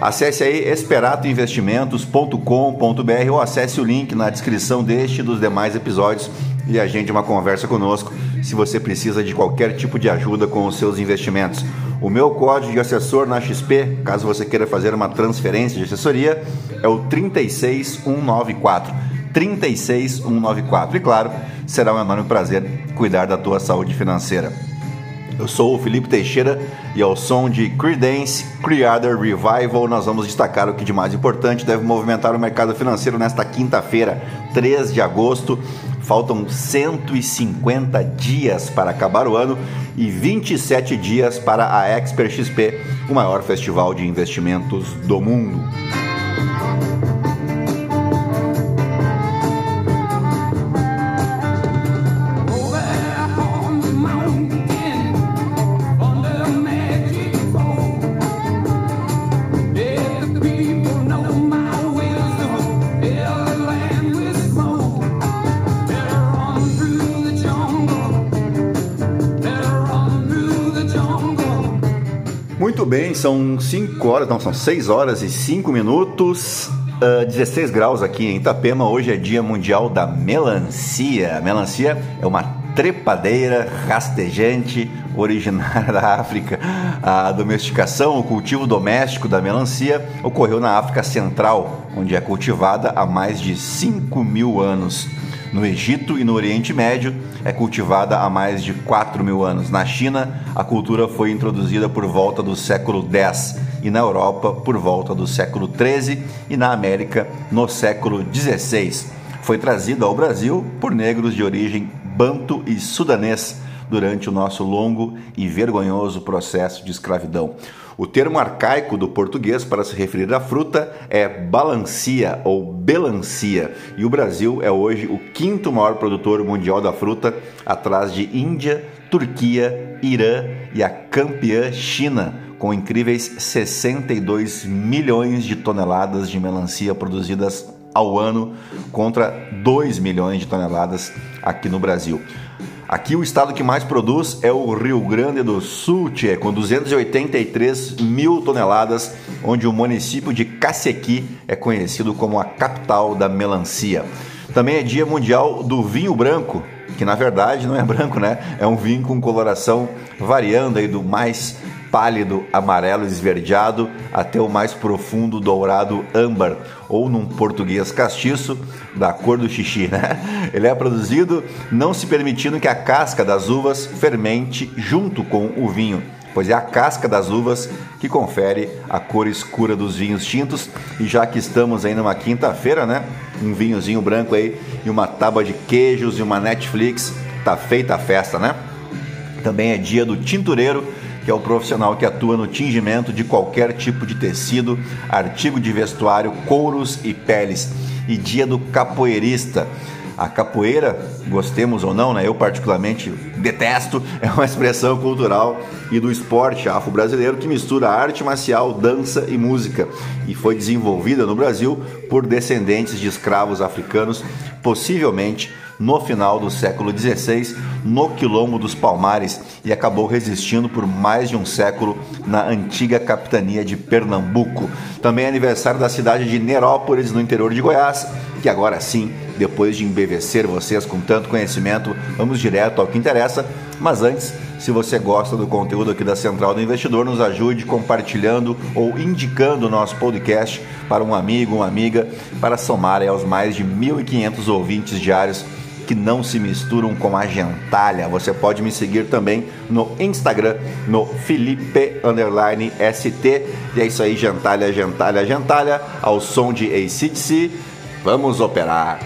Acesse aí esperatoinvestimentos.com.br ou acesse o link na descrição deste e dos demais episódios e agende uma conversa conosco se você precisa de qualquer tipo de ajuda com os seus investimentos. O meu código de assessor na XP, caso você queira fazer uma transferência de assessoria, é o 36194. 36194. E claro, será um enorme prazer cuidar da tua saúde financeira. Eu sou o Felipe Teixeira e ao som de Creedence Creator Revival nós vamos destacar o que de mais importante deve movimentar o mercado financeiro nesta quinta-feira, 3 de agosto. Faltam 150 dias para acabar o ano e 27 dias para a Expert XP, o maior festival de investimentos do mundo. Bem, são 5 horas, não, são 6 horas e 5 minutos. Uh, ah, 16 graus aqui em Itapema. Hoje é Dia Mundial da Melancia. A melancia é uma trepadeira rastejante originária da África. A domesticação, o cultivo doméstico da melancia ocorreu na África Central, onde é cultivada há mais de 5 mil anos. No Egito e no Oriente Médio é cultivada há mais de 4 mil anos. Na China, a cultura foi introduzida por volta do século X e na Europa por volta do século XIII e na América no século XVI. Foi trazida ao Brasil por negros de origem banto e sudanês durante o nosso longo e vergonhoso processo de escravidão. O termo arcaico do português para se referir à fruta é balancia ou belancia, e o Brasil é hoje o quinto maior produtor mundial da fruta, atrás de Índia, Turquia, Irã e a campeã China, com incríveis 62 milhões de toneladas de melancia produzidas ao ano contra 2 milhões de toneladas aqui no Brasil. Aqui o estado que mais produz é o Rio Grande do Sul, tchê, com 283 mil toneladas, onde o município de Cacequi é conhecido como a capital da melancia. Também é dia mundial do vinho branco, que na verdade não é branco, né? É um vinho com coloração variando aí do mais pálido amarelo esverdeado até o mais profundo dourado âmbar, ou num português castiço, da cor do xixi, né? Ele é produzido não se permitindo que a casca das uvas fermente junto com o vinho, pois é a casca das uvas que confere a cor escura dos vinhos tintos. E já que estamos aí numa quinta-feira, né? Um vinhozinho branco aí e uma tábua de queijos e uma Netflix, tá feita a festa, né? Também é dia do tintureiro que é o profissional que atua no tingimento de qualquer tipo de tecido, artigo de vestuário, couros e peles. E dia do capoeirista. A capoeira, gostemos ou não, né? Eu particularmente detesto, é uma expressão cultural e do esporte afro-brasileiro que mistura arte marcial, dança e música e foi desenvolvida no Brasil por descendentes de escravos africanos, possivelmente no final do século XVI, no Quilombo dos Palmares, e acabou resistindo por mais de um século na antiga capitania de Pernambuco. Também é aniversário da cidade de Nerópolis, no interior de Goiás, que agora sim, depois de embevecer vocês com tanto conhecimento, vamos direto ao que interessa. Mas antes, se você gosta do conteúdo aqui da Central do Investidor, nos ajude compartilhando ou indicando o nosso podcast para um amigo, uma amiga, para somar aos mais de 1.500 ouvintes diários que não se misturam com a gentalha. Você pode me seguir também no Instagram, no Felipe ST. E é isso aí, gentalha, gentalha, gentalha, ao som de ACDC. Vamos operar!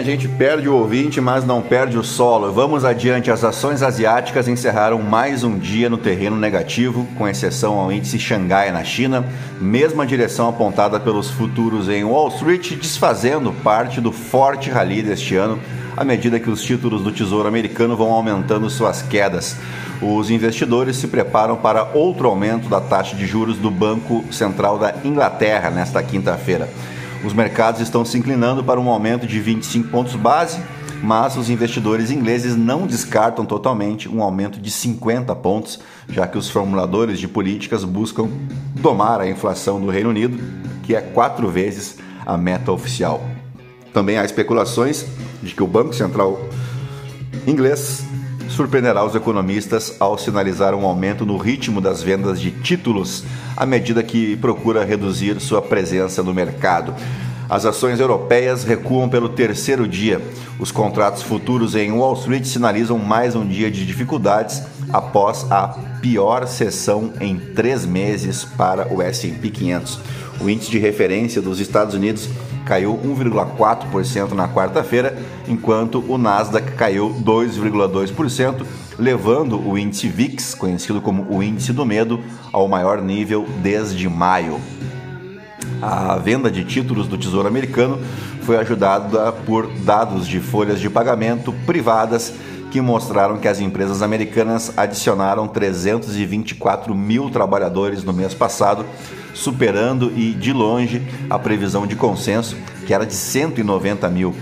A gente perde o ouvinte, mas não perde o solo. Vamos adiante. As ações asiáticas encerraram mais um dia no terreno negativo, com exceção ao índice Xangai na China, mesma direção apontada pelos futuros em Wall Street, desfazendo parte do forte rally deste ano, à medida que os títulos do Tesouro Americano vão aumentando suas quedas. Os investidores se preparam para outro aumento da taxa de juros do Banco Central da Inglaterra nesta quinta-feira. Os mercados estão se inclinando para um aumento de 25 pontos base, mas os investidores ingleses não descartam totalmente um aumento de 50 pontos, já que os formuladores de políticas buscam domar a inflação do Reino Unido, que é quatro vezes a meta oficial. Também há especulações de que o Banco Central inglês surpreenderá os economistas ao sinalizar um aumento no ritmo das vendas de títulos à medida que procura reduzir sua presença no mercado. As ações europeias recuam pelo terceiro dia. Os contratos futuros em Wall Street sinalizam mais um dia de dificuldades após a pior sessão em três meses para o S&P 500. O índice de referência dos Estados Unidos caiu 1,4% na quarta-feira, enquanto o Nasdaq caiu 2,2%, levando o índice VIX, conhecido como o índice do medo, ao maior nível desde maio. A venda de títulos do Tesouro Americano foi ajudada por dados de folhas de pagamento privadas que mostraram que as empresas americanas adicionaram 324 mil trabalhadores no mês passado, superando e de longe a previsão de consenso, que era de 190 mil.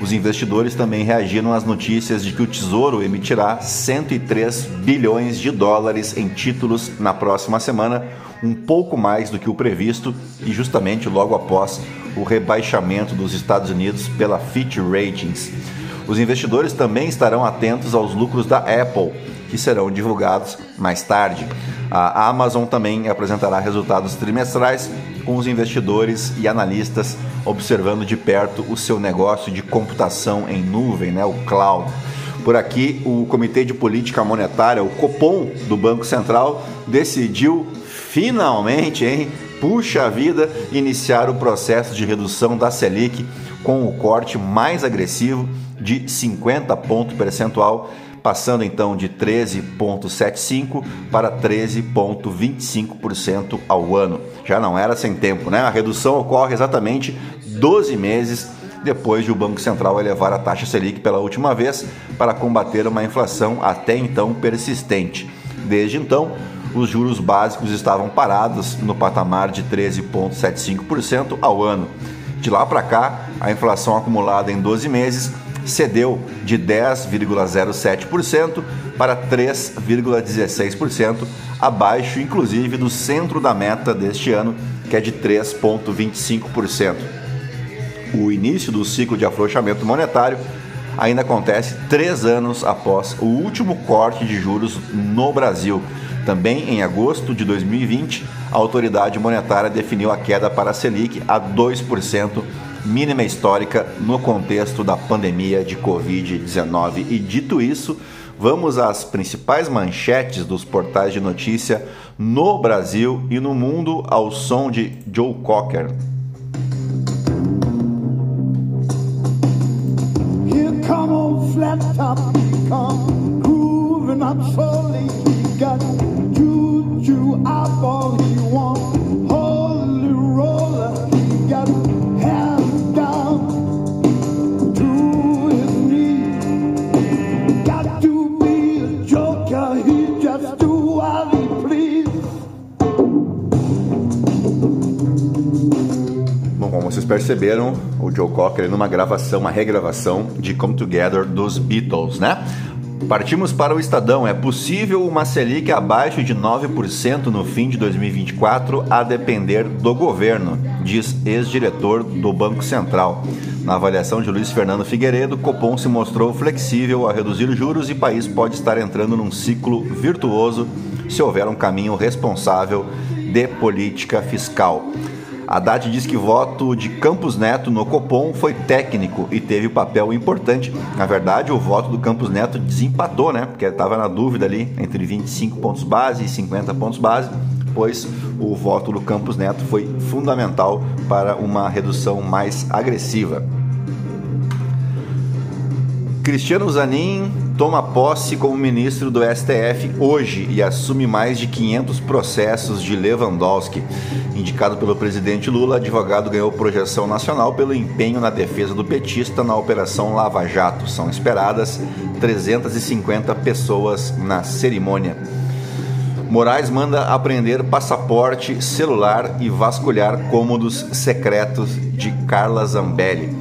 Os investidores também reagiram às notícias de que o Tesouro emitirá 103 bilhões de dólares em títulos na próxima semana, um pouco mais do que o previsto e justamente logo após o rebaixamento dos Estados Unidos pela Fitch Ratings. Os investidores também estarão atentos aos lucros da Apple, que serão divulgados mais tarde. A Amazon também apresentará resultados trimestrais, com os investidores e analistas observando de perto o seu negócio de computação em nuvem, né, o cloud. Por aqui, o Comitê de Política Monetária, o Copom do Banco Central, decidiu finalmente, hein, puxa vida, iniciar o processo de redução da Selic com o corte mais agressivo de 50 ponto percentual, passando então de 13,75% para 13,25% ao ano. Já não era sem tempo, né? A redução ocorre exatamente 12 meses depois de o Banco Central elevar a taxa Selic pela última vez para combater uma inflação até então persistente. Desde então, os juros básicos estavam parados no patamar de 13,75% ao ano. De lá para cá, a inflação acumulada em 12 meses cedeu de 10,07% para 3,16%, abaixo inclusive do centro da meta deste ano, que é de 3,25%. O início do ciclo de afrouxamento monetário ainda acontece três anos após o último corte de juros no Brasil. Também em agosto de 2020, a autoridade monetária definiu a queda para a Selic a 2% mínima histórica no contexto da pandemia de Covid-19. E dito isso, vamos às principais manchetes dos portais de notícia no Brasil e no mundo ao som de Joe Cocker. Come on flat top, come grooving up slowly. Got juju eyeball he want, holy roller. He got vocês perceberam, o Joe Cocker numa gravação, uma regravação de Come Together dos Beatles, né? Partimos para o Estadão. É possível uma Selic abaixo de 9% no fim de 2024, a depender do governo, diz ex-diretor do Banco Central. Na avaliação de Luiz Fernando Figueiredo, Copom se mostrou flexível a reduzir juros e país pode estar entrando num ciclo virtuoso se houver um caminho responsável de política fiscal. Haddad diz que voto de Campos Neto no Copom foi técnico e teve papel importante. Na verdade, o voto do Campos Neto desempatou, né? Porque estava na dúvida ali entre 25 pontos base e 50 pontos base, pois o voto do Campos Neto foi fundamental para uma redução mais agressiva. Cristiano Zanin toma posse como ministro do STF hoje e assume mais de 500 processos de Lewandowski. Indicado pelo presidente Lula, advogado ganhou projeção nacional pelo empenho na defesa do petista na Operação Lava Jato. São esperadas 350 pessoas na cerimônia. Moraes manda apreender passaporte, celular e vasculhar cômodos secretos de Carla Zambelli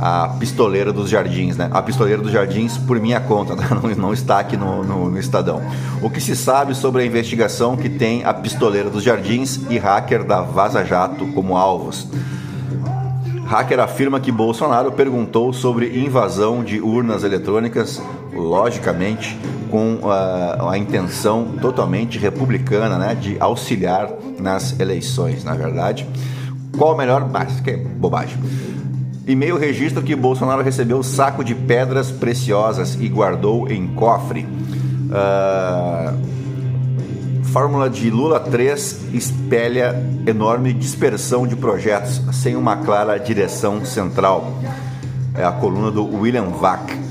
a pistoleira dos jardins, né? A pistoleira dos jardins por minha conta, não, está aqui no, no, no, Estadão. O que se sabe sobre a investigação que tem a pistoleira dos jardins e hacker da Vaza Jato como alvos? Hacker afirma que Bolsonaro perguntou sobre invasão de urnas eletrônicas, logicamente com a, a intenção totalmente republicana, né, de auxiliar nas eleições, na verdade. Qual o melhor? Ah, que é bobagem. E-mail registra que Bolsonaro recebeu saco de pedras preciosas e guardou em cofre. Uh, fórmula de Lula 3 espelha enorme dispersão de projetos sem uma clara direção central. É a coluna do William Vac.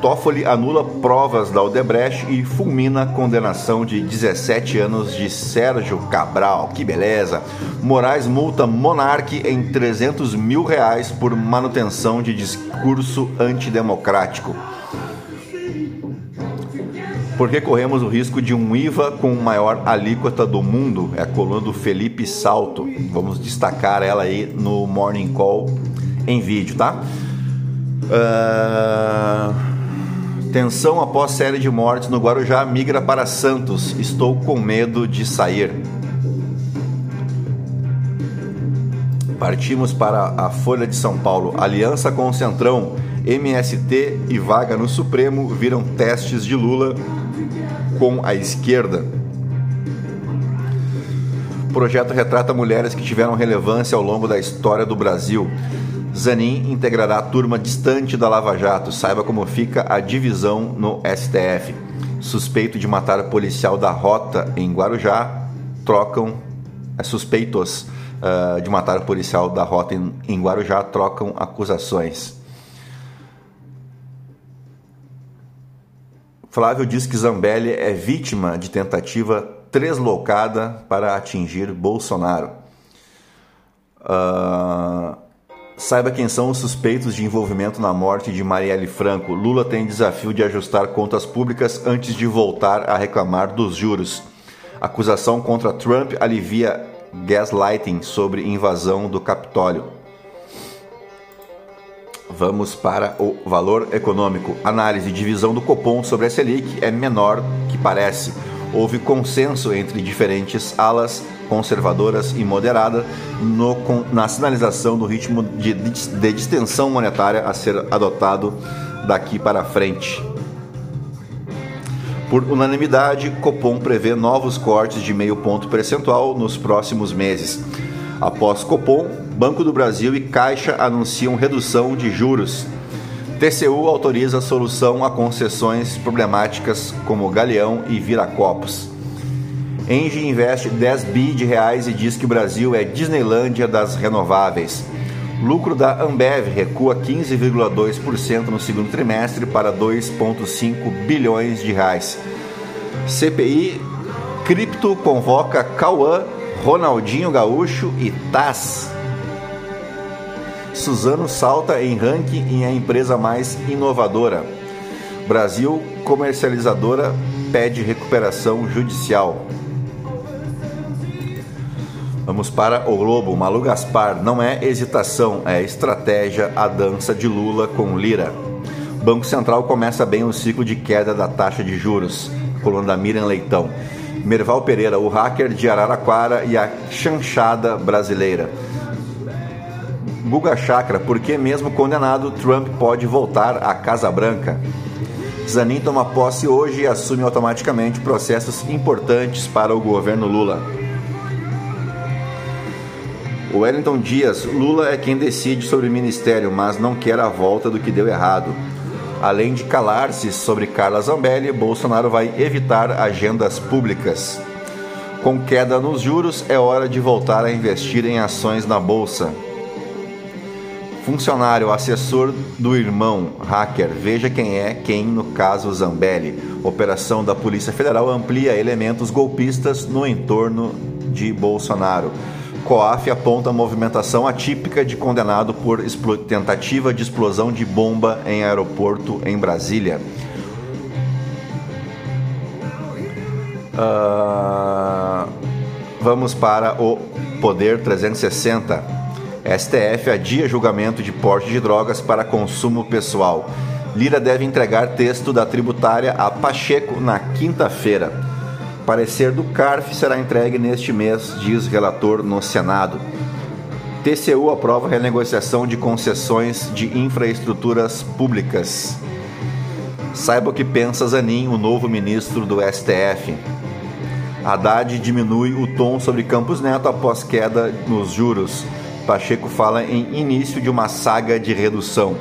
Toffoli anula provas da Odebrecht e fulmina a condenação de 17 anos de Sérgio Cabral. Que beleza! Moraes multa Monarque em 300 mil reais por manutenção de discurso antidemocrático. Porque corremos o risco de um IVA com maior alíquota do mundo? É a coluna do Felipe Salto. Vamos destacar ela aí no Morning Call em vídeo, tá? Uh... Tensão após série de mortes no Guarujá migra para Santos. Estou com medo de sair. Partimos para a Folha de São Paulo. Aliança com o Centrão, MST e vaga no Supremo viram testes de Lula com a esquerda. O projeto retrata mulheres que tiveram relevância ao longo da história do Brasil. Zanin integrará a turma distante da Lava Jato. Saiba como fica a divisão no STF. Suspeito de matar policial da Rota em Guarujá trocam é, suspeitos uh, de matar policial da Rota em, em Guarujá trocam acusações. Flávio diz que Zambelli é vítima de tentativa translocada para atingir Bolsonaro. Uh, Saiba quem são os suspeitos de envolvimento na morte de Marielle Franco. Lula tem desafio de ajustar contas públicas antes de voltar a reclamar dos juros. Acusação contra Trump alivia gaslighting sobre invasão do Capitólio. Vamos para o valor econômico. Análise: divisão do Copom sobre a Selic é menor que parece houve consenso entre diferentes alas conservadoras e moderadas na sinalização do ritmo de, de, de distensão monetária a ser adotado daqui para frente. Por unanimidade, Copom prevê novos cortes de meio ponto percentual nos próximos meses. Após Copom, Banco do Brasil e Caixa anunciam redução de juros TCU autoriza a solução a concessões problemáticas como Galeão e Viracopos. Engie investe 10 bi de reais e diz que o Brasil é Disneylândia das renováveis. Lucro da Ambev recua 15,2% no segundo trimestre para 2,5 bilhões de reais. CPI Cripto convoca Cauã, Ronaldinho Gaúcho e TAS Suzano salta em ranking em a empresa mais inovadora. Brasil comercializadora pede recuperação judicial. Vamos para o Globo. Malu Gaspar não é hesitação, é estratégia a dança de Lula com Lira. Banco Central começa bem o ciclo de queda da taxa de juros. Coluna da Miriam Leitão. Merval Pereira, o hacker de Araraquara e a chanchada brasileira. Guga Chakra, porque mesmo condenado, Trump pode voltar à Casa Branca. Zanin toma posse hoje e assume automaticamente processos importantes para o governo Lula. Wellington Dias, Lula é quem decide sobre o ministério, mas não quer a volta do que deu errado. Além de calar-se sobre Carla Zambelli, Bolsonaro vai evitar agendas públicas. Com queda nos juros, é hora de voltar a investir em ações na bolsa. Funcionário assessor do irmão hacker, veja quem é quem no caso Zambelli. Operação da Polícia Federal amplia elementos golpistas no entorno de Bolsonaro. COAF aponta movimentação atípica de condenado por tentativa de explosão de bomba em aeroporto em Brasília. Uh, vamos para o Poder 360. STF adia julgamento de porte de drogas para consumo pessoal. Lira deve entregar texto da tributária a Pacheco na quinta-feira. Parecer do CARF será entregue neste mês, diz relator no Senado. TCU aprova renegociação de concessões de infraestruturas públicas. Saiba o que pensa Zanin, o novo ministro do STF. Haddad diminui o tom sobre Campos Neto após queda nos juros. Pacheco fala em início de uma saga de redução.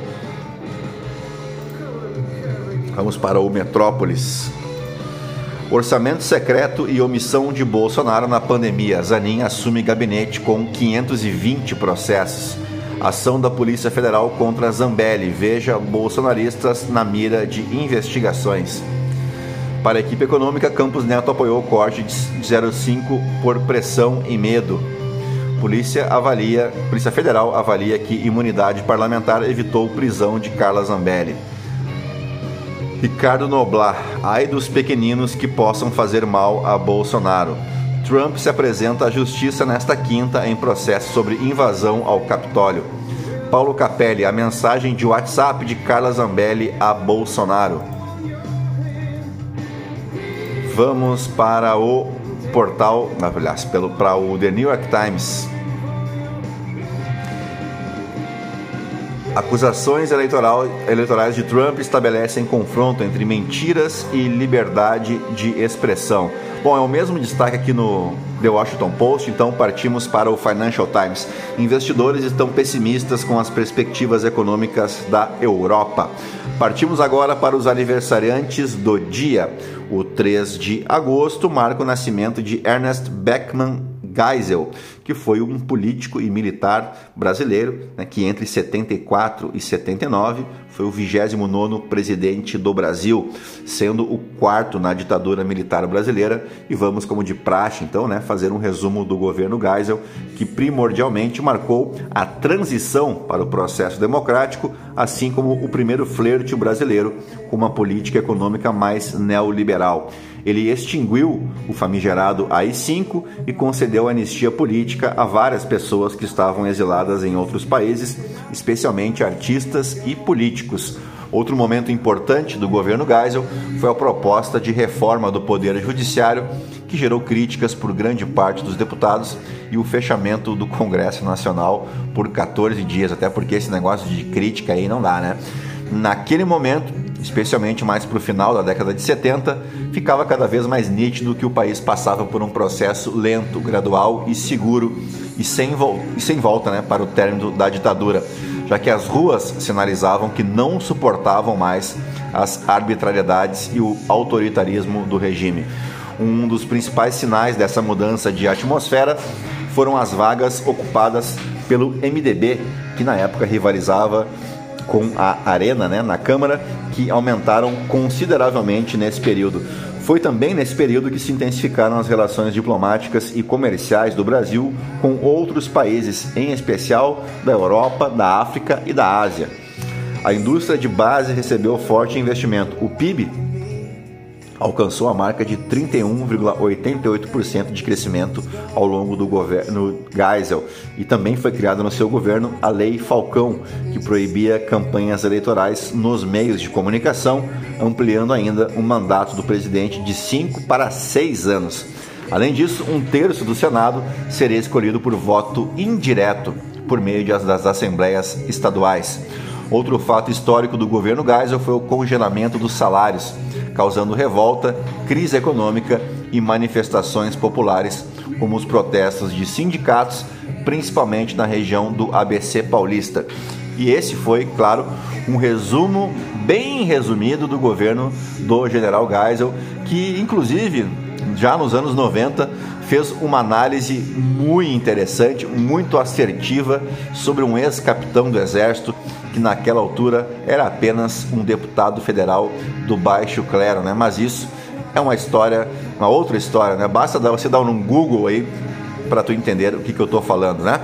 Vamos para o Metrópolis. Orçamento secreto e omissão de Bolsonaro na pandemia. Zanin assume gabinete com 520 processos. Ação da Polícia Federal contra Zambelli. Veja bolsonaristas na mira de investigações. Para a equipe econômica, Campos Neto apoiou o corte de 0,5 por pressão e medo. Polícia avalia, Polícia Federal avalia que imunidade parlamentar evitou prisão de Carla Zambelli. Ricardo Noblar, ai dos pequeninos que possam fazer mal a Bolsonaro. Trump se apresenta à justiça nesta quinta em processo sobre invasão ao Capitólio. Paulo Capelli, a mensagem de WhatsApp de Carla Zambelli a Bolsonaro. Vamos para o portal, aliás, pelo para o The New York Times. Acusações eleitoral, eleitorais de Trump estabelecem confronto entre mentiras e liberdade de expressão. Bom, é o mesmo destaque aqui no The Washington Post, então partimos para o Financial Times. Investidores estão pessimistas com as perspectivas econômicas da Europa. Partimos agora para os aniversariantes do dia. O 3 de agosto marca o nascimento de Ernest Beckman Geisel, que foi um político e militar brasileiro né, que entre 74 e 79 foi o 29 presidente do Brasil, sendo o quarto na ditadura militar brasileira. E vamos, como de praxe, então, né, fazer um resumo do governo Geisel, que primordialmente marcou a transição para o processo democrático, assim como o primeiro flerte brasileiro com uma política econômica mais neoliberal. Ele extinguiu o famigerado AI-5 e concedeu anistia política a várias pessoas que estavam exiladas em outros países, especialmente artistas e políticos. Outro momento importante do governo Geisel foi a proposta de reforma do Poder Judiciário, que gerou críticas por grande parte dos deputados, e o fechamento do Congresso Nacional por 14 dias, até porque esse negócio de crítica aí não dá, né? Naquele momento, especialmente mais para o final da década de 70, ficava cada vez mais nítido que o país passava por um processo lento, gradual e seguro e sem, e sem volta né, para o término da ditadura, já que as ruas sinalizavam que não suportavam mais as arbitrariedades e o autoritarismo do regime. Um dos principais sinais dessa mudança de atmosfera foram as vagas ocupadas pelo MDB, que na época rivalizava com a Arena né, na Câmara, que aumentaram consideravelmente nesse período. Foi também nesse período que se intensificaram as relações diplomáticas e comerciais do Brasil com outros países, em especial da Europa, da África e da Ásia. A indústria de base recebeu forte investimento. O PIB alcançou a marca de 31,88% de crescimento ao longo do governo Geisel e também foi criada no seu governo a Lei Falcão, que proibia campanhas eleitorais nos meios de comunicação, ampliando ainda o mandato do presidente de 5 para 6 anos. Além disso, um terço do Senado seria escolhido por voto indireto por meio das assembleias estaduais. Outro fato histórico do governo Geisel foi o congelamento dos salários, causando revolta, crise econômica e manifestações populares, como os protestos de sindicatos, principalmente na região do ABC Paulista. E esse foi, claro, um resumo bem resumido do governo do general Geisel, que inclusive já nos anos 90, fez uma análise muito interessante, muito assertiva sobre um ex-capitão do Exército que naquela altura era apenas um deputado federal do baixo clero, né? Mas isso é uma história, uma outra história, né? Basta você dar um Google aí para tu entender o que, que eu estou falando, né?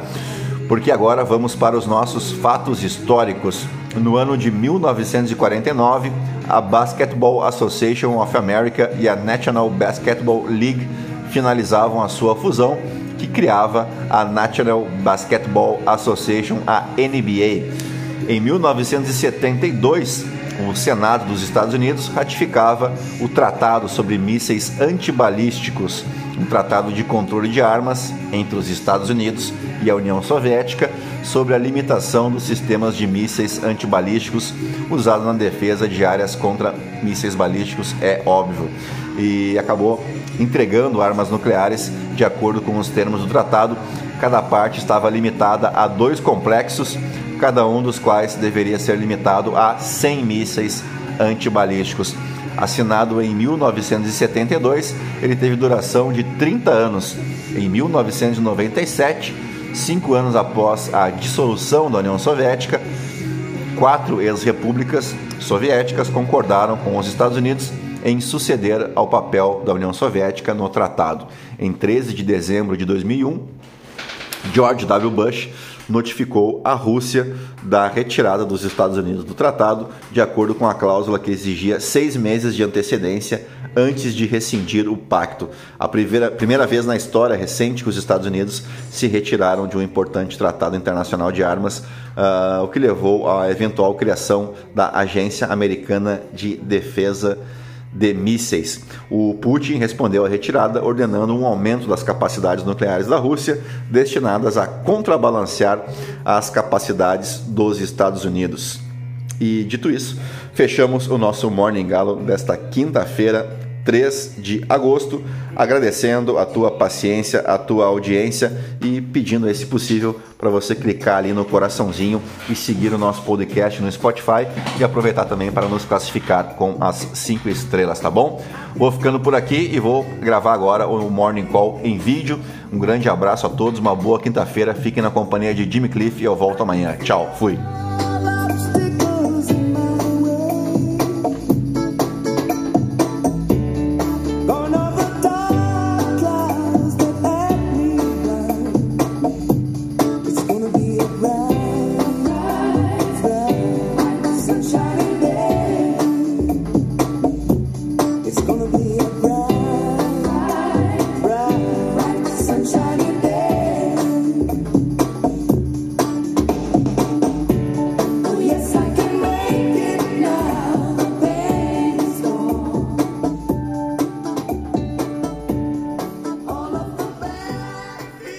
Porque agora vamos para os nossos fatos históricos. No ano de 1949, a Basketball Association of America e a National Basketball League finalizavam a sua fusão, que criava a National Basketball Association, a NBA. Em 1972, o Senado dos Estados Unidos ratificava o Tratado sobre Mísseis Antibalísticos, um tratado de controle de armas entre os Estados Unidos e a União Soviética sobre a limitação dos sistemas de mísseis antibalísticos usados na defesa de áreas contra mísseis balísticos, é óbvio. E acabou entregando armas nucleares de acordo com os termos do tratado. Cada parte estava limitada a dois complexos, cada um dos quais deveria ser limitado a 100 mísseis antibalísticos. Assinado em 1972, ele teve duração de 30 anos. Em 1997, cinco anos após a dissolução da União Soviética, quatro ex-repúblicas soviéticas concordaram com os Estados Unidos em suceder ao papel da União Soviética no tratado. Em 13 de dezembro de 2001, George W. Bush notificou a Rússia da retirada dos Estados Unidos do tratado, de acordo com a cláusula que exigia seis meses de antecedência antes de rescindir o pacto. A primeira, primeira vez na história recente que os Estados Unidos se retiraram de um importante tratado internacional de armas, uh, o que levou à eventual criação da Agência Americana de Defesa de mísseis. O Putin respondeu à retirada ordenando um aumento das capacidades nucleares da Rússia, destinadas a contrabalancear as capacidades dos Estados Unidos. E dito isso, fechamos o nosso Morning Galo desta quinta-feira, 3 de agosto, agradecendo a tua paciência, a tua audiência e pedindo, se possível, para você clicar ali no coraçãozinho e seguir o nosso podcast no Spotify e aproveitar também para nos classificar com as 5 estrelas, tá bom? Vou ficando por aqui e vou gravar agora o Morning Call em vídeo. Um grande abraço a todos, uma boa quinta-feira, fiquem na companhia de Jimmy Cliff e eu volto amanhã. Tchau, fui!